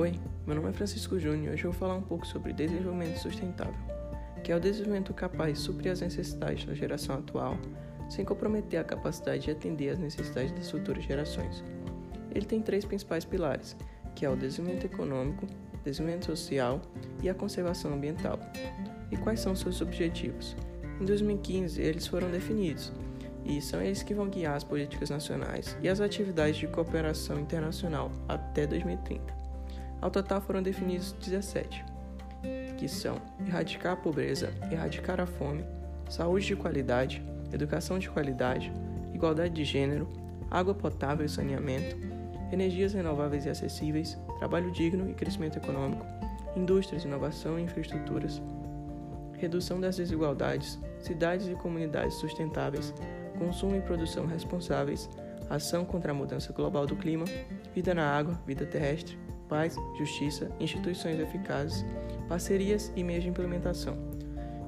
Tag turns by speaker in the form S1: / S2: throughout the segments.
S1: Meu nome é Francisco Júnior e hoje eu vou falar um pouco sobre desenvolvimento sustentável, que é o desenvolvimento capaz de suprir as necessidades da geração atual, sem comprometer a capacidade de atender às necessidades das futuras gerações. Ele tem três principais pilares, que é o desenvolvimento econômico, desenvolvimento social e a conservação ambiental. E quais são seus objetivos? Em 2015, eles foram definidos, e são eles que vão guiar as políticas nacionais e as atividades de cooperação internacional até 2030. Ao total foram definidos 17, que são erradicar a pobreza, erradicar a fome, saúde de qualidade, educação de qualidade, igualdade de gênero, água potável e saneamento, energias renováveis e acessíveis, trabalho digno e crescimento econômico, indústrias, inovação e infraestruturas, redução das desigualdades, cidades e comunidades sustentáveis, consumo e produção responsáveis, ação contra a mudança global do clima, vida na água, vida terrestre, paz, justiça, instituições eficazes, parcerias e meios de implementação.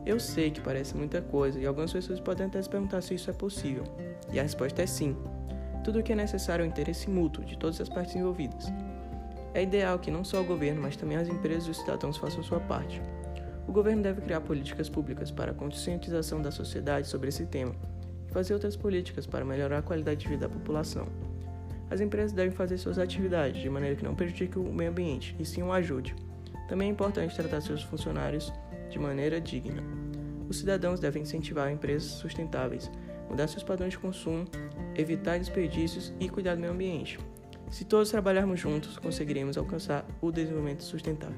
S1: Eu sei que parece muita coisa e algumas pessoas podem até se perguntar se isso é possível. E a resposta é sim. Tudo o que é necessário é o interesse mútuo de todas as partes envolvidas. É ideal que não só o governo, mas também as empresas e os cidadãos façam sua parte. O governo deve criar políticas públicas para a conscientização da sociedade sobre esse tema e fazer outras políticas para melhorar a qualidade de vida da população. As empresas devem fazer suas atividades de maneira que não prejudique o meio ambiente e sim o ajude. Também é importante tratar seus funcionários de maneira digna. Os cidadãos devem incentivar empresas sustentáveis, mudar seus padrões de consumo, evitar desperdícios e cuidar do meio ambiente. Se todos trabalharmos juntos, conseguiremos alcançar o desenvolvimento sustentável.